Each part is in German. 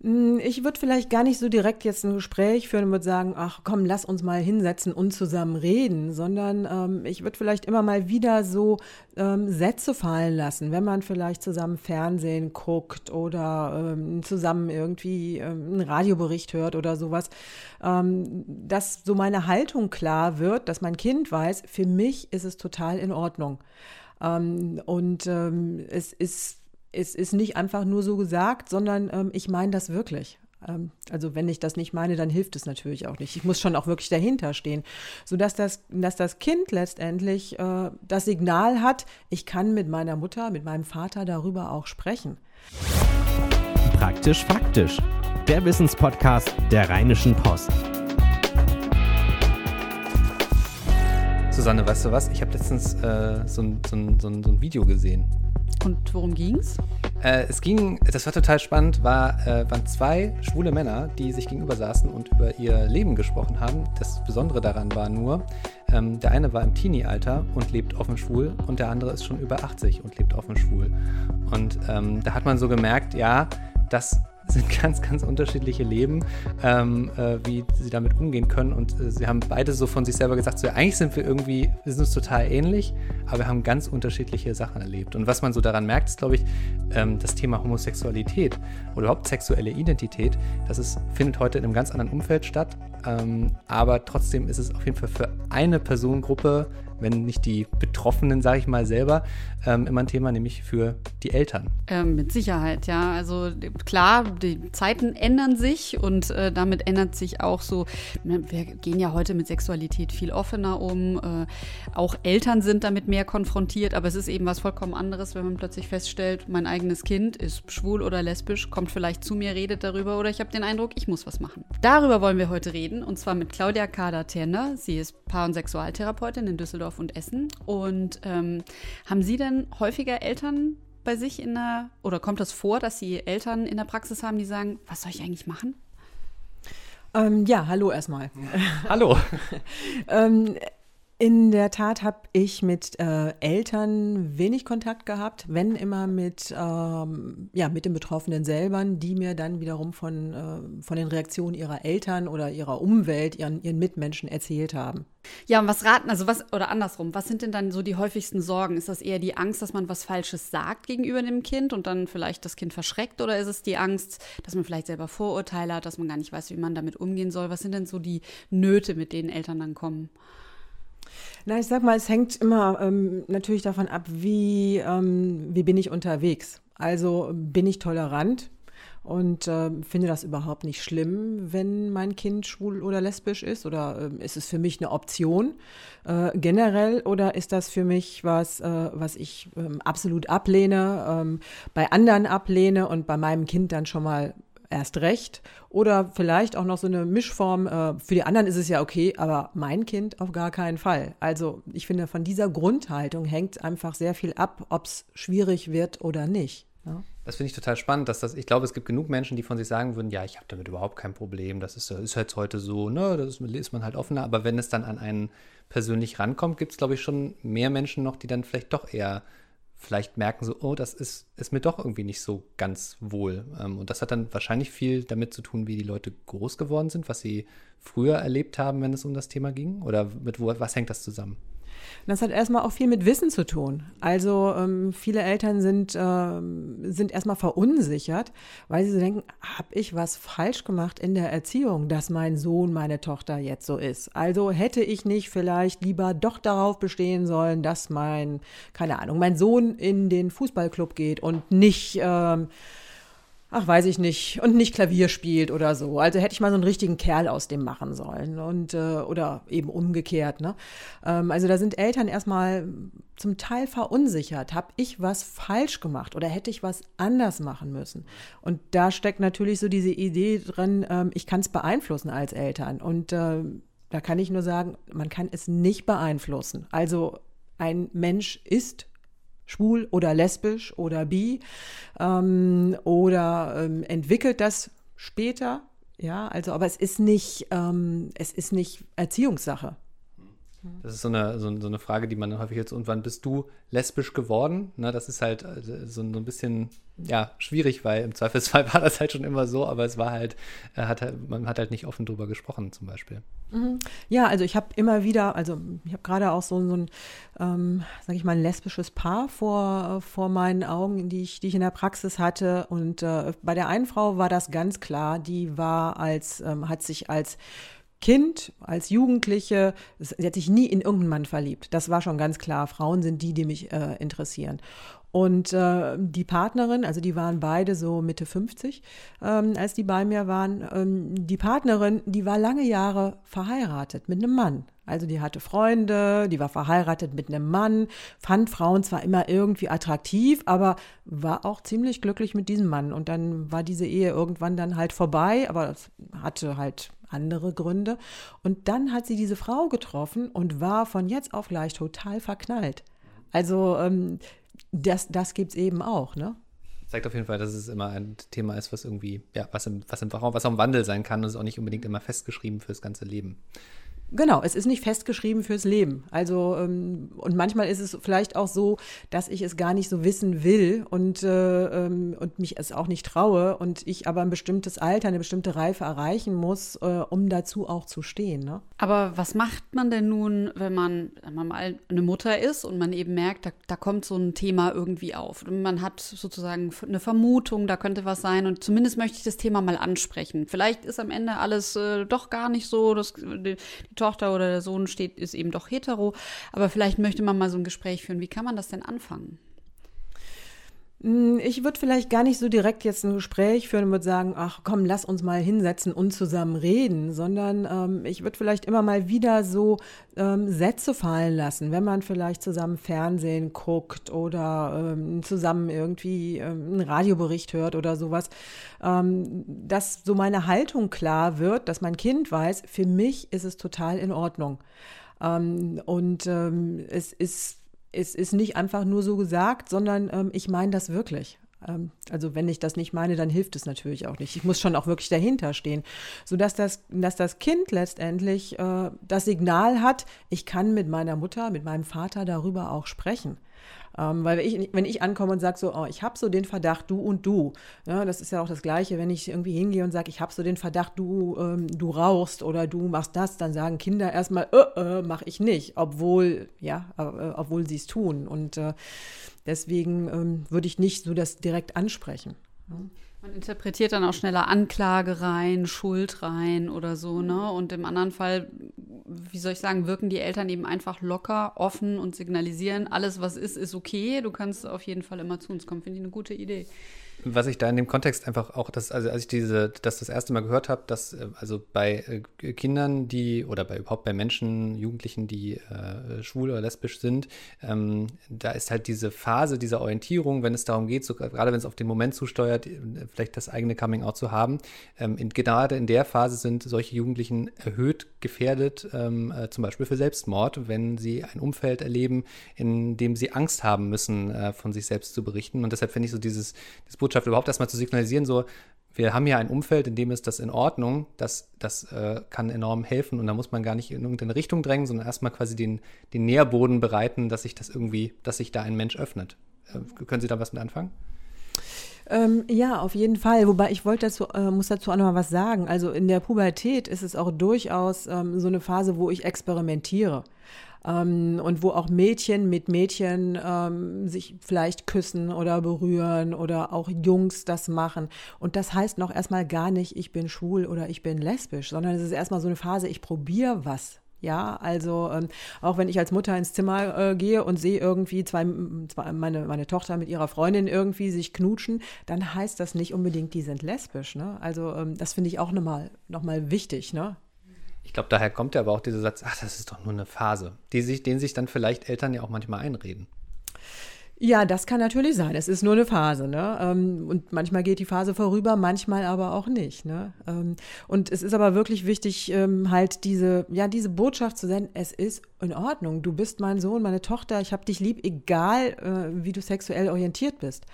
Hm, ich würde vielleicht gar nicht so direkt jetzt ein Gespräch führen und würde sagen, ach komm, lass uns mal hinsetzen und zusammen reden, sondern ähm, ich würde vielleicht immer mal wieder so ähm, Sätze fallen lassen, wenn man vielleicht zusammen Fernsehen guckt oder ähm, zusammen irgendwie ähm, einen Radiobericht hört oder sowas, ähm, dass so meine Haltung klar wird, dass mein Kind weiß, für mich ist es total in Ordnung. Ähm, und es ist es ist nicht einfach nur so gesagt, sondern ähm, ich meine das wirklich. Ähm, also wenn ich das nicht meine, dann hilft es natürlich auch nicht. Ich muss schon auch wirklich dahinter stehen, sodass das, dass das Kind letztendlich äh, das Signal hat, ich kann mit meiner Mutter, mit meinem Vater darüber auch sprechen. Praktisch faktisch. Der Wissenspodcast der Rheinischen Post. Susanne, weißt du was? Ich habe letztens äh, so, ein, so, ein, so, ein, so ein Video gesehen und worum ging's? Äh, es ging, das war total spannend, war, äh, waren zwei schwule Männer, die sich gegenüber saßen und über ihr Leben gesprochen haben. Das Besondere daran war nur, ähm, der eine war im Teenie-Alter und lebt offen schwul und der andere ist schon über 80 und lebt offen schwul. Und ähm, da hat man so gemerkt, ja, das sind ganz, ganz unterschiedliche Leben, ähm, äh, wie sie damit umgehen können. Und äh, sie haben beide so von sich selber gesagt, so, ja, eigentlich sind wir irgendwie, wir sind uns total ähnlich, aber wir haben ganz unterschiedliche Sachen erlebt. Und was man so daran merkt, ist, glaube ich, ähm, das Thema Homosexualität oder überhaupt sexuelle Identität, das ist, findet heute in einem ganz anderen Umfeld statt. Ähm, aber trotzdem ist es auf jeden Fall für eine Personengruppe wenn nicht die Betroffenen, sage ich mal selber, ähm, immer ein Thema, nämlich für die Eltern. Ähm, mit Sicherheit, ja. Also klar, die Zeiten ändern sich und äh, damit ändert sich auch so, ne, wir gehen ja heute mit Sexualität viel offener um. Äh, auch Eltern sind damit mehr konfrontiert, aber es ist eben was vollkommen anderes, wenn man plötzlich feststellt, mein eigenes Kind ist schwul oder lesbisch, kommt vielleicht zu mir, redet darüber oder ich habe den Eindruck, ich muss was machen. Darüber wollen wir heute reden und zwar mit Claudia Kader-Terner. Sie ist Paar- und Sexualtherapeutin in Düsseldorf Düsseldorf und Essen. Und ähm, haben Sie denn häufiger Eltern bei sich in der, oder kommt das vor, dass Sie Eltern in der Praxis haben, die sagen, was soll ich eigentlich machen? Ähm, ja, hallo erstmal. hallo. ähm, in der Tat habe ich mit äh, Eltern wenig Kontakt gehabt, wenn immer mit, ähm, ja, mit den Betroffenen selber, die mir dann wiederum von, äh, von den Reaktionen ihrer Eltern oder ihrer Umwelt, ihren, ihren Mitmenschen erzählt haben. Ja, und was raten, also was, oder andersrum, was sind denn dann so die häufigsten Sorgen? Ist das eher die Angst, dass man was Falsches sagt gegenüber dem Kind und dann vielleicht das Kind verschreckt? Oder ist es die Angst, dass man vielleicht selber Vorurteile hat, dass man gar nicht weiß, wie man damit umgehen soll? Was sind denn so die Nöte, mit denen Eltern dann kommen? Na, ich sag mal, es hängt immer ähm, natürlich davon ab, wie, ähm, wie bin ich unterwegs. Also bin ich tolerant und äh, finde das überhaupt nicht schlimm, wenn mein Kind schwul oder lesbisch ist oder äh, ist es für mich eine Option äh, generell oder ist das für mich was, äh, was ich ähm, absolut ablehne, ähm, bei anderen ablehne und bei meinem Kind dann schon mal erst recht. Oder vielleicht auch noch so eine Mischform. Äh, für die anderen ist es ja okay, aber mein Kind auf gar keinen Fall. Also ich finde, von dieser Grundhaltung hängt einfach sehr viel ab, ob es schwierig wird oder nicht. Ja? Das finde ich total spannend, dass das, ich glaube, es gibt genug Menschen, die von sich sagen würden, ja, ich habe damit überhaupt kein Problem, das ist, ist jetzt heute so, ne, das ist, ist man halt offener, aber wenn es dann an einen persönlich rankommt, gibt es, glaube ich, schon mehr Menschen noch, die dann vielleicht doch eher vielleicht merken so, oh, das ist, ist mir doch irgendwie nicht so ganz wohl. Ähm, und das hat dann wahrscheinlich viel damit zu tun, wie die Leute groß geworden sind, was sie früher erlebt haben, wenn es um das Thema ging. Oder mit wo, was hängt das zusammen? Das hat erstmal auch viel mit Wissen zu tun. Also ähm, viele Eltern sind, ähm, sind erstmal verunsichert, weil sie denken, habe ich was falsch gemacht in der Erziehung, dass mein Sohn, meine Tochter jetzt so ist. Also hätte ich nicht vielleicht lieber doch darauf bestehen sollen, dass mein, keine Ahnung, mein Sohn in den Fußballclub geht und nicht ähm, ach, weiß ich nicht, und nicht Klavier spielt oder so. Also hätte ich mal so einen richtigen Kerl aus dem machen sollen und äh, oder eben umgekehrt. Ne? Ähm, also da sind Eltern erstmal zum Teil verunsichert. Habe ich was falsch gemacht oder hätte ich was anders machen müssen? Und da steckt natürlich so diese Idee drin, ähm, ich kann es beeinflussen als Eltern. Und äh, da kann ich nur sagen, man kann es nicht beeinflussen. Also ein Mensch ist schwul oder lesbisch oder bi ähm, oder ähm, entwickelt das später. Ja, also, aber es ist nicht, ähm, es ist nicht Erziehungssache. Das ist so eine, so, so, eine Frage, die man häufig jetzt, und wann bist du lesbisch geworden? Na, das ist halt äh, so, so, ein bisschen, ja, schwierig, weil im Zweifelsfall war das halt schon immer so, aber es war halt, äh, hat halt man hat halt nicht offen drüber gesprochen zum Beispiel. Mhm. Ja, also ich habe immer wieder, also ich habe gerade auch so, so ein, ähm, sage ich mal, ein lesbisches Paar vor, vor meinen Augen, die ich, die ich in der Praxis hatte. Und äh, bei der einen Frau war das ganz klar, die war als, ähm, hat sich als Kind, als Jugendliche, sie hat sich nie in irgendeinen Mann verliebt. Das war schon ganz klar. Frauen sind die, die mich äh, interessieren. Und äh, die Partnerin, also die waren beide so Mitte 50, ähm, als die bei mir waren. Ähm, die Partnerin, die war lange Jahre verheiratet mit einem Mann. Also die hatte Freunde, die war verheiratet mit einem Mann, fand Frauen zwar immer irgendwie attraktiv, aber war auch ziemlich glücklich mit diesem Mann. Und dann war diese Ehe irgendwann dann halt vorbei, aber es hatte halt andere Gründe. Und dann hat sie diese Frau getroffen und war von jetzt auf gleich total verknallt. Also ähm, das, das gibt es eben auch, ne? Zeigt auf jeden Fall, dass es immer ein Thema ist, was irgendwie, ja, was im, was im, was auch im Wandel sein kann und ist auch nicht unbedingt immer festgeschrieben fürs ganze Leben. Genau, es ist nicht festgeschrieben fürs Leben. Also ähm, und manchmal ist es vielleicht auch so, dass ich es gar nicht so wissen will und äh, ähm, und mich es auch nicht traue und ich aber ein bestimmtes Alter, eine bestimmte Reife erreichen muss, äh, um dazu auch zu stehen. Ne? Aber was macht man denn nun, wenn man, man mal eine Mutter ist und man eben merkt, da, da kommt so ein Thema irgendwie auf und man hat sozusagen eine Vermutung, da könnte was sein und zumindest möchte ich das Thema mal ansprechen. Vielleicht ist am Ende alles äh, doch gar nicht so, dass die Tochter oder der Sohn steht, ist eben doch hetero. Aber vielleicht möchte man mal so ein Gespräch führen. Wie kann man das denn anfangen? Hm, ich würde vielleicht gar nicht so direkt jetzt ein Gespräch führen und würde sagen, ach komm, lass uns mal hinsetzen und zusammen reden, sondern ähm, ich würde vielleicht immer mal wieder so ähm, Sätze fallen lassen, wenn man vielleicht zusammen Fernsehen guckt oder ähm, zusammen irgendwie ähm, einen Radiobericht hört oder sowas, ähm, dass so meine Haltung klar wird, dass mein Kind weiß, für mich ist es total in Ordnung. Ähm, und es ist es ist nicht einfach nur so gesagt, sondern ähm, ich meine das wirklich. Ähm, also wenn ich das nicht meine, dann hilft es natürlich auch nicht. Ich muss schon auch wirklich dahinter stehen, sodass das, dass das Kind letztendlich äh, das Signal hat, ich kann mit meiner Mutter, mit meinem Vater darüber auch sprechen. Ähm, weil ich, wenn ich ankomme und sage so, oh, ich habe so den Verdacht, du und du, ja, das ist ja auch das Gleiche, wenn ich irgendwie hingehe und sage, ich habe so den Verdacht, du, ähm, du rauchst oder du machst das, dann sagen Kinder erstmal, äh, äh, mache ich nicht, obwohl, ja, äh, obwohl sie es tun. Und äh, deswegen ähm, würde ich nicht so das direkt ansprechen. Ja. Man interpretiert dann auch schneller Anklage rein, Schuld rein oder so, ne? Und im anderen Fall, wie soll ich sagen, wirken die Eltern eben einfach locker, offen und signalisieren, alles, was ist, ist okay. Du kannst auf jeden Fall immer zu uns kommen. Finde ich eine gute Idee was ich da in dem Kontext einfach auch, das, also als ich diese, das das erste Mal gehört habe, dass äh, also bei äh, Kindern, die oder bei überhaupt bei Menschen, Jugendlichen, die äh, schwul oder lesbisch sind, ähm, da ist halt diese Phase dieser Orientierung, wenn es darum geht, so, gerade wenn es auf den Moment zusteuert, äh, vielleicht das eigene Coming Out zu haben, ähm, in, gerade in der Phase sind solche Jugendlichen erhöht gefährdet, ähm, äh, zum Beispiel für Selbstmord, wenn sie ein Umfeld erleben, in dem sie Angst haben müssen, äh, von sich selbst zu berichten. Und deshalb finde ich so dieses, dieses Botschaft überhaupt erstmal zu signalisieren, so, wir haben hier ein Umfeld, in dem ist das in Ordnung, das, das äh, kann enorm helfen und da muss man gar nicht in irgendeine Richtung drängen, sondern erstmal quasi den, den Nährboden bereiten, dass sich das irgendwie, dass sich da ein Mensch öffnet. Äh, können Sie da was mit anfangen? Ähm, ja, auf jeden Fall. Wobei ich wollte dazu, äh, muss dazu auch noch mal was sagen. Also in der Pubertät ist es auch durchaus ähm, so eine Phase, wo ich experimentiere ähm, und wo auch Mädchen mit Mädchen ähm, sich vielleicht küssen oder berühren oder auch Jungs das machen. Und das heißt noch erstmal gar nicht, ich bin schwul oder ich bin lesbisch, sondern es ist erstmal so eine Phase, ich probiere was ja, also ähm, auch wenn ich als Mutter ins Zimmer äh, gehe und sehe irgendwie zwei, zwei, meine, meine Tochter mit ihrer Freundin irgendwie sich knutschen, dann heißt das nicht unbedingt, die sind lesbisch. Ne? Also ähm, das finde ich auch nochmal noch mal wichtig. Ne? Ich glaube, daher kommt ja aber auch dieser Satz, ach, das ist doch nur eine Phase, die sich, den sich dann vielleicht Eltern ja auch manchmal einreden. Ja, das kann natürlich sein. Es ist nur eine Phase, ne? Ähm, und manchmal geht die Phase vorüber, manchmal aber auch nicht. Ne? Ähm, und es ist aber wirklich wichtig, ähm, halt diese, ja, diese Botschaft zu senden, es ist in Ordnung. Du bist mein Sohn, meine Tochter, ich habe dich lieb, egal äh, wie du sexuell orientiert bist.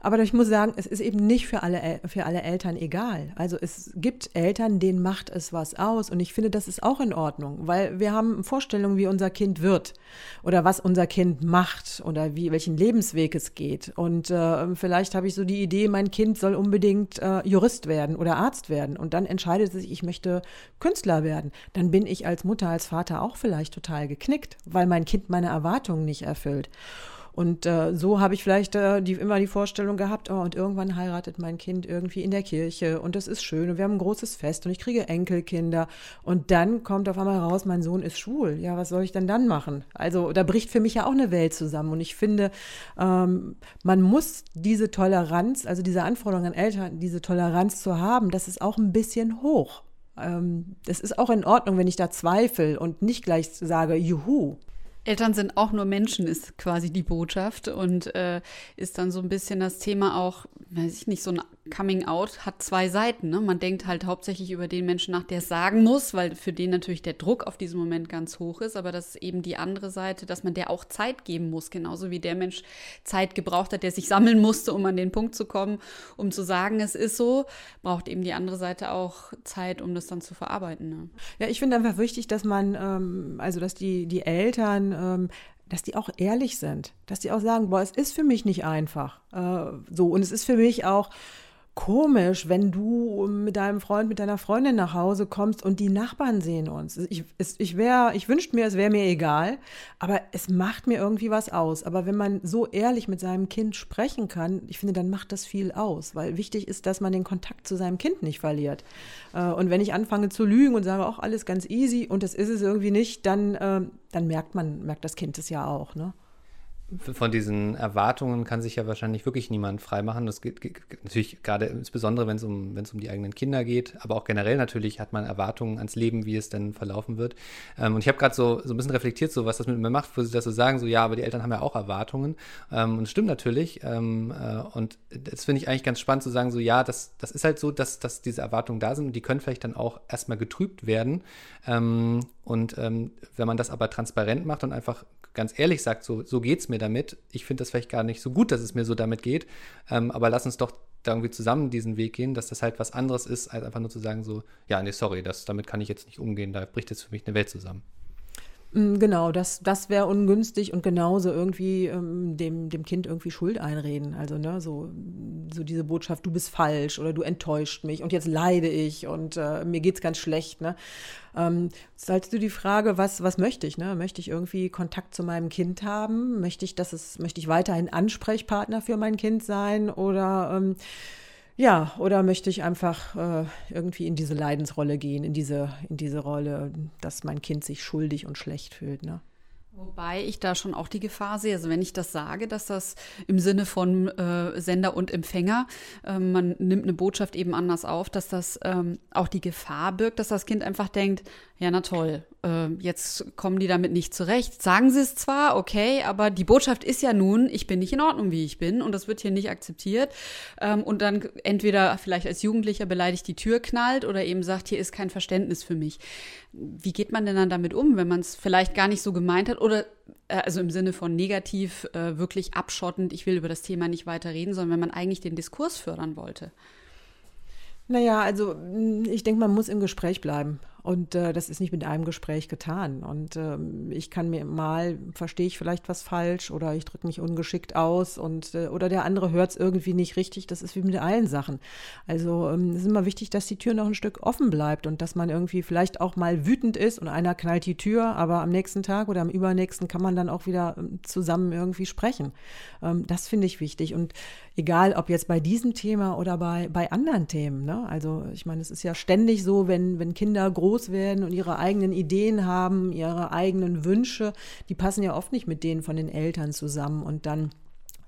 Aber ich muss sagen, es ist eben nicht für alle, für alle Eltern egal. Also es gibt Eltern, denen macht es was aus. Und ich finde, das ist auch in Ordnung, weil wir haben Vorstellungen, wie unser Kind wird oder was unser Kind macht oder wie, welchen Lebensweg es geht. Und äh, vielleicht habe ich so die Idee, mein Kind soll unbedingt äh, Jurist werden oder Arzt werden. Und dann entscheidet sich, ich möchte Künstler werden. Dann bin ich als Mutter, als Vater auch vielleicht total geknickt, weil mein Kind meine Erwartungen nicht erfüllt. Und äh, so habe ich vielleicht äh, die, immer die Vorstellung gehabt, oh, und irgendwann heiratet mein Kind irgendwie in der Kirche und das ist schön und wir haben ein großes Fest und ich kriege Enkelkinder. Und dann kommt auf einmal raus, mein Sohn ist schwul. Ja, was soll ich denn dann machen? Also da bricht für mich ja auch eine Welt zusammen. Und ich finde, ähm, man muss diese Toleranz, also diese Anforderungen an Eltern, diese Toleranz zu haben, das ist auch ein bisschen hoch. Ähm, es ist auch in Ordnung, wenn ich da zweifle und nicht gleich sage, juhu. Eltern sind auch nur Menschen, ist quasi die Botschaft und äh, ist dann so ein bisschen das Thema auch, weiß ich nicht, so ein Coming Out hat zwei Seiten. Ne? Man denkt halt hauptsächlich über den Menschen nach, der es sagen muss, weil für den natürlich der Druck auf diesen Moment ganz hoch ist, aber das ist eben die andere Seite, dass man der auch Zeit geben muss, genauso wie der Mensch Zeit gebraucht hat, der sich sammeln musste, um an den Punkt zu kommen, um zu sagen, es ist so, braucht eben die andere Seite auch Zeit, um das dann zu verarbeiten. Ne? Ja, ich finde einfach wichtig, dass man, ähm, also dass die, die Eltern ähm, dass die auch ehrlich sind, dass die auch sagen, boah, es ist für mich nicht einfach. Äh, so, und es ist für mich auch komisch, wenn du mit deinem Freund, mit deiner Freundin nach Hause kommst und die Nachbarn sehen uns. Ich, ich, wär, ich wünschte mir, es wäre mir egal, aber es macht mir irgendwie was aus. Aber wenn man so ehrlich mit seinem Kind sprechen kann, ich finde, dann macht das viel aus, weil wichtig ist, dass man den Kontakt zu seinem Kind nicht verliert. Äh, und wenn ich anfange zu lügen und sage, auch alles ganz easy und das ist es irgendwie nicht, dann, äh, dann merkt man, merkt das Kind es ja auch. Ne? Von diesen Erwartungen kann sich ja wahrscheinlich wirklich niemand freimachen. Das geht, geht natürlich gerade insbesondere, wenn es um, um die eigenen Kinder geht, aber auch generell natürlich hat man Erwartungen ans Leben, wie es denn verlaufen wird. Ähm, und ich habe gerade so, so ein bisschen reflektiert, so was das mit mir macht, wo sie das so sagen, so ja, aber die Eltern haben ja auch Erwartungen. Ähm, und es stimmt natürlich. Ähm, äh, und das finde ich eigentlich ganz spannend zu sagen, so ja, das, das ist halt so, dass, dass diese Erwartungen da sind und die können vielleicht dann auch erstmal getrübt werden. Ähm, und ähm, wenn man das aber transparent macht und einfach ganz ehrlich sagt, so, so geht es mir damit. Ich finde das vielleicht gar nicht so gut, dass es mir so damit geht, ähm, aber lass uns doch da irgendwie zusammen diesen Weg gehen, dass das halt was anderes ist, als einfach nur zu sagen, so, ja, nee, sorry, das, damit kann ich jetzt nicht umgehen, da bricht jetzt für mich eine Welt zusammen. Mm, genau, das, das wäre ungünstig und genauso irgendwie ähm, dem, dem Kind irgendwie Schuld einreden. Also, ne, so, so diese Botschaft, du bist falsch oder du enttäuscht mich und jetzt leide ich und äh, mir geht's ganz schlecht, ne? Ähm, stellst du die Frage, was, was möchte ich, ne? Möchte ich irgendwie Kontakt zu meinem Kind haben? Möchte ich, dass es, möchte ich weiterhin Ansprechpartner für mein Kind sein oder ähm, ja, oder möchte ich einfach äh, irgendwie in diese Leidensrolle gehen, in diese, in diese Rolle, dass mein Kind sich schuldig und schlecht fühlt, ne? Wobei ich da schon auch die Gefahr sehe, also wenn ich das sage, dass das im Sinne von äh, Sender und Empfänger, äh, man nimmt eine Botschaft eben anders auf, dass das ähm, auch die Gefahr birgt, dass das Kind einfach denkt, ja, na toll, äh, jetzt kommen die damit nicht zurecht. Sagen sie es zwar, okay, aber die Botschaft ist ja nun, ich bin nicht in Ordnung, wie ich bin und das wird hier nicht akzeptiert. Ähm, und dann entweder vielleicht als Jugendlicher beleidigt die Tür knallt oder eben sagt, hier ist kein Verständnis für mich. Wie geht man denn dann damit um, wenn man es vielleicht gar nicht so gemeint hat oder äh, also im Sinne von negativ, äh, wirklich abschottend, ich will über das Thema nicht weiter reden, sondern wenn man eigentlich den Diskurs fördern wollte? Naja, also mm, ich denke, man muss im Gespräch bleiben. Und äh, das ist nicht mit einem Gespräch getan. Und ähm, ich kann mir mal, verstehe ich vielleicht was falsch oder ich drücke mich ungeschickt aus und äh, oder der andere hört es irgendwie nicht richtig. Das ist wie mit allen Sachen. Also ähm, es ist immer wichtig, dass die Tür noch ein Stück offen bleibt und dass man irgendwie vielleicht auch mal wütend ist und einer knallt die Tür, aber am nächsten Tag oder am übernächsten kann man dann auch wieder ähm, zusammen irgendwie sprechen. Ähm, das finde ich wichtig. Und egal, ob jetzt bei diesem Thema oder bei, bei anderen Themen. Ne? Also ich meine, es ist ja ständig so, wenn, wenn Kinder groß werden und ihre eigenen Ideen haben, ihre eigenen Wünsche, die passen ja oft nicht mit denen von den Eltern zusammen. Und dann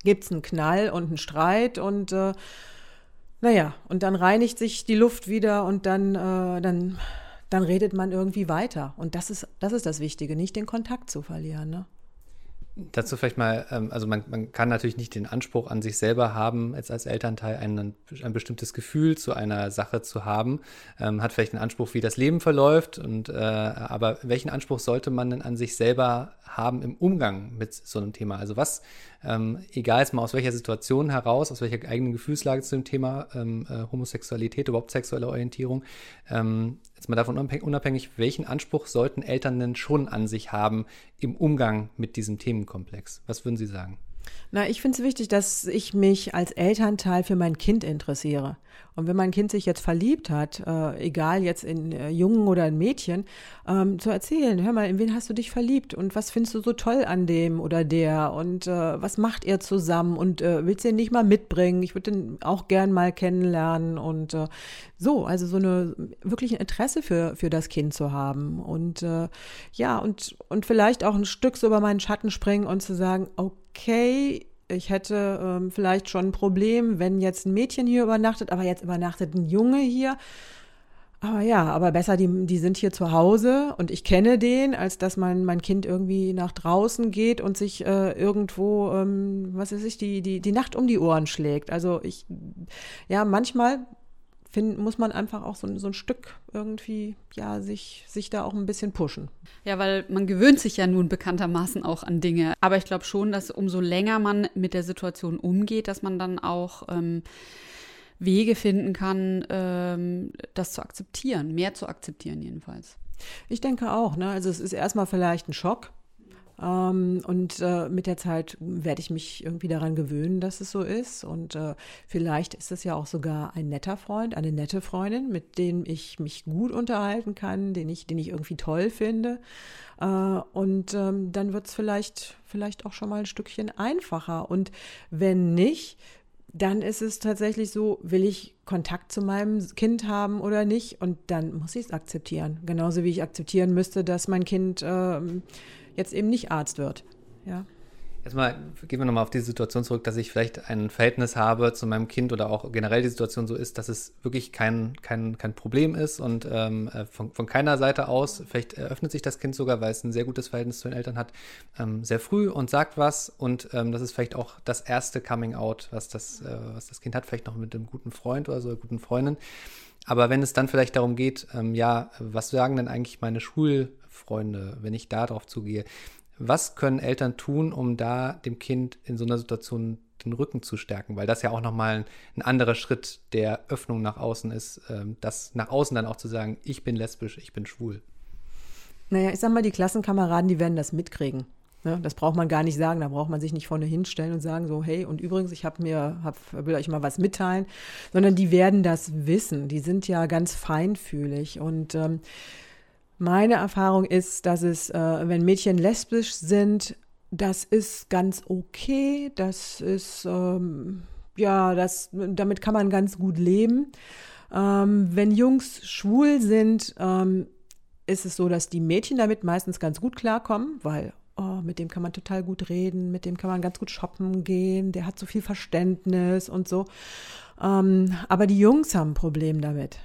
gibt es einen Knall und einen Streit und äh, naja, und dann reinigt sich die Luft wieder und dann, äh, dann, dann redet man irgendwie weiter. Und das ist, das ist das Wichtige, nicht den Kontakt zu verlieren. Ne? Dazu vielleicht mal, ähm, also man, man kann natürlich nicht den Anspruch an sich selber haben, jetzt als Elternteil ein, ein bestimmtes Gefühl zu einer Sache zu haben, ähm, hat vielleicht einen Anspruch, wie das Leben verläuft, und, äh, aber welchen Anspruch sollte man denn an sich selber haben im Umgang mit so einem Thema? Also was, ähm, egal jetzt mal aus welcher Situation heraus, aus welcher eigenen Gefühlslage zu dem Thema ähm, äh, Homosexualität, überhaupt sexuelle Orientierung, ähm, jetzt mal davon unabhängig, welchen Anspruch sollten Eltern denn schon an sich haben im Umgang mit diesem Themenkomplex? Was würden Sie sagen? Na, ich finde es wichtig, dass ich mich als Elternteil für mein Kind interessiere. Und wenn mein Kind sich jetzt verliebt hat, äh, egal jetzt in äh, Jungen oder in Mädchen, ähm, zu erzählen, hör mal, in wen hast du dich verliebt und was findest du so toll an dem oder der und äh, was macht ihr zusammen und äh, willst du ihn nicht mal mitbringen? Ich würde den auch gern mal kennenlernen und äh, so, also so eine wirklich ein Interesse für, für das Kind zu haben und äh, ja, und, und vielleicht auch ein Stück so über meinen Schatten springen und zu sagen, okay, ich hätte ähm, vielleicht schon ein Problem, wenn jetzt ein Mädchen hier übernachtet, aber jetzt übernachtet ein Junge hier. Aber ja, aber besser, die, die sind hier zu Hause und ich kenne den, als dass mein, mein Kind irgendwie nach draußen geht und sich äh, irgendwo, ähm, was weiß ich, die, die, die Nacht um die Ohren schlägt. Also ich, ja, manchmal find, muss man einfach auch so, so ein Stück irgendwie, ja, sich, sich da auch ein bisschen pushen. Ja, weil man gewöhnt sich ja nun bekanntermaßen auch an Dinge. Aber ich glaube schon, dass umso länger man mit der Situation umgeht, dass man dann auch ähm, Wege finden kann, ähm, das zu akzeptieren, mehr zu akzeptieren jedenfalls. Ich denke auch, ne? Also es ist erstmal vielleicht ein Schock, ähm, und äh, mit der Zeit werde ich mich irgendwie daran gewöhnen, dass es so ist. Und äh, vielleicht ist es ja auch sogar ein netter Freund, eine nette Freundin, mit dem ich mich gut unterhalten kann, den ich, den ich irgendwie toll finde. Äh, und ähm, dann wird es vielleicht, vielleicht auch schon mal ein Stückchen einfacher. Und wenn nicht, dann ist es tatsächlich so, will ich Kontakt zu meinem Kind haben oder nicht? Und dann muss ich es akzeptieren. Genauso wie ich akzeptieren müsste, dass mein Kind ähm, jetzt eben nicht Arzt wird. Ja. Jetzt mal, gehen wir nochmal auf die Situation zurück, dass ich vielleicht ein Verhältnis habe zu meinem Kind oder auch generell die Situation so ist, dass es wirklich kein, kein, kein Problem ist und ähm, äh, von, von keiner Seite aus, vielleicht eröffnet sich das Kind sogar, weil es ein sehr gutes Verhältnis zu den Eltern hat, ähm, sehr früh und sagt was und ähm, das ist vielleicht auch das erste Coming Out, was das, äh, was das Kind hat, vielleicht noch mit einem guten Freund oder so, einer guten Freundin. Aber wenn es dann vielleicht darum geht, ähm, ja, was sagen denn eigentlich meine Schul- Freunde, wenn ich da drauf zugehe. Was können Eltern tun, um da dem Kind in so einer Situation den Rücken zu stärken? Weil das ja auch nochmal ein, ein anderer Schritt der Öffnung nach außen ist, ähm, das nach außen dann auch zu sagen, ich bin lesbisch, ich bin schwul. Naja, ich sag mal, die Klassenkameraden, die werden das mitkriegen. Ne? Das braucht man gar nicht sagen, da braucht man sich nicht vorne hinstellen und sagen so, hey, und übrigens, ich habe mir, hab, will euch mal was mitteilen, sondern die werden das wissen. Die sind ja ganz feinfühlig und ähm, meine Erfahrung ist, dass es, äh, wenn Mädchen lesbisch sind, das ist ganz okay. Das ist, ähm, ja, das, damit kann man ganz gut leben. Ähm, wenn Jungs schwul sind, ähm, ist es so, dass die Mädchen damit meistens ganz gut klarkommen, weil oh, mit dem kann man total gut reden, mit dem kann man ganz gut shoppen gehen, der hat so viel Verständnis und so. Ähm, aber die Jungs haben ein Problem damit.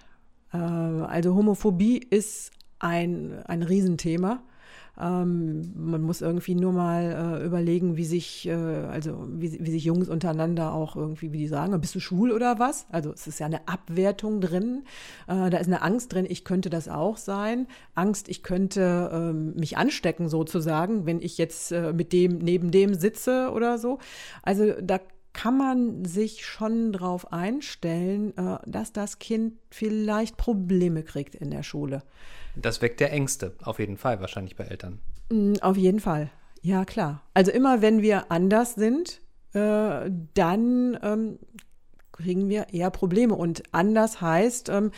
Äh, also Homophobie ist ein, ein Riesenthema. Ähm, man muss irgendwie nur mal äh, überlegen, wie sich, äh, also wie, wie, sich Jungs untereinander auch irgendwie, wie die sagen, bist du schwul oder was? Also es ist ja eine Abwertung drin. Äh, da ist eine Angst drin, ich könnte das auch sein. Angst, ich könnte ähm, mich anstecken sozusagen, wenn ich jetzt äh, mit dem neben dem sitze oder so. Also da kann man sich schon darauf einstellen, äh, dass das Kind vielleicht Probleme kriegt in der Schule. Das weckt der Ängste, auf jeden Fall, wahrscheinlich bei Eltern. Mm, auf jeden Fall, ja klar. Also immer wenn wir anders sind, äh, dann ähm, kriegen wir eher Probleme. Und anders heißt, ähm,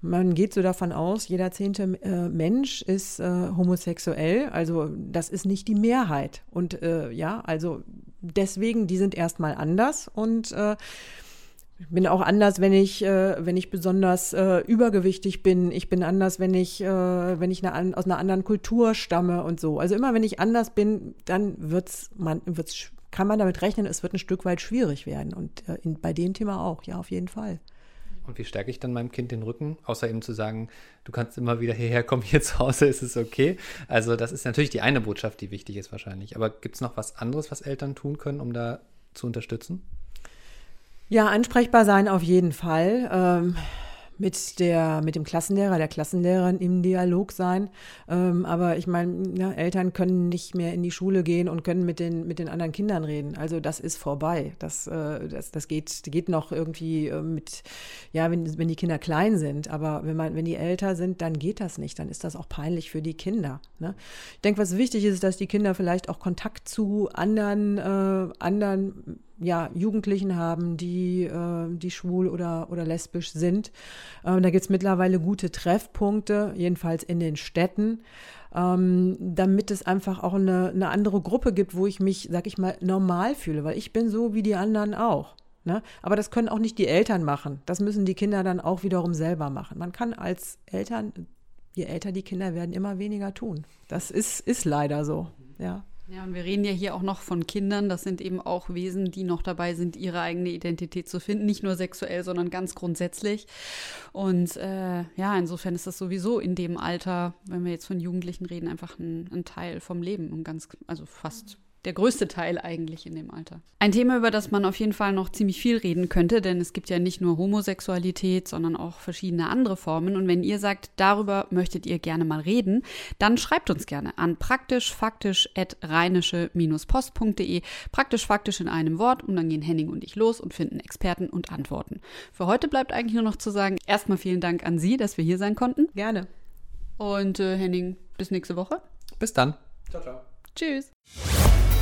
man geht so davon aus, jeder zehnte äh, Mensch ist homosexuell. Also das ist nicht die Mehrheit. Und ja, also deswegen, die sind erstmal anders und äh, ich bin auch anders, wenn ich, äh, wenn ich besonders äh, übergewichtig bin. Ich bin anders, wenn ich, äh, wenn ich eine, aus einer anderen Kultur stamme und so. Also immer wenn ich anders bin, dann wird's, man, wird's, kann man damit rechnen, es wird ein Stück weit schwierig werden. Und äh, in, bei dem Thema auch, ja, auf jeden Fall. Und wie stärke ich dann meinem Kind den Rücken? Außer eben zu sagen, du kannst immer wieder hierher kommen, hier zu Hause ist es okay. Also das ist natürlich die eine Botschaft, die wichtig ist wahrscheinlich. Aber gibt es noch was anderes, was Eltern tun können, um da zu unterstützen? Ja, ansprechbar sein auf jeden Fall. Ähm, mit, der, mit dem Klassenlehrer, der Klassenlehrerin im Dialog sein. Ähm, aber ich meine, ja, Eltern können nicht mehr in die Schule gehen und können mit den, mit den anderen Kindern reden. Also das ist vorbei. Das, äh, das, das geht, geht noch irgendwie äh, mit, ja, wenn, wenn die Kinder klein sind. Aber wenn, man, wenn die älter sind, dann geht das nicht. Dann ist das auch peinlich für die Kinder. Ne? Ich denke, was wichtig ist, ist, dass die Kinder vielleicht auch Kontakt zu anderen, äh, anderen ja, Jugendlichen haben, die, äh, die schwul oder, oder lesbisch sind. Ähm, da gibt es mittlerweile gute Treffpunkte, jedenfalls in den Städten, ähm, damit es einfach auch eine, eine andere Gruppe gibt, wo ich mich, sag ich mal, normal fühle, weil ich bin so wie die anderen auch. Ne? Aber das können auch nicht die Eltern machen. Das müssen die Kinder dann auch wiederum selber machen. Man kann als Eltern, je älter die Kinder werden, immer weniger tun. Das ist, ist leider so. Ja. Ja, und wir reden ja hier auch noch von Kindern. Das sind eben auch Wesen, die noch dabei sind, ihre eigene Identität zu finden. Nicht nur sexuell, sondern ganz grundsätzlich. Und äh, ja, insofern ist das sowieso in dem Alter, wenn wir jetzt von Jugendlichen reden, einfach ein, ein Teil vom Leben und ganz, also fast der größte Teil eigentlich in dem Alter. Ein Thema, über das man auf jeden Fall noch ziemlich viel reden könnte, denn es gibt ja nicht nur Homosexualität, sondern auch verschiedene andere Formen. Und wenn ihr sagt, darüber möchtet ihr gerne mal reden, dann schreibt uns gerne an praktischfaktisch.rheinische-post.de. Praktisch faktisch in einem Wort und dann gehen Henning und ich los und finden Experten und Antworten. Für heute bleibt eigentlich nur noch zu sagen, erstmal vielen Dank an Sie, dass wir hier sein konnten. Gerne. Und äh, Henning, bis nächste Woche. Bis dann. Ciao, ciao. Tschüss.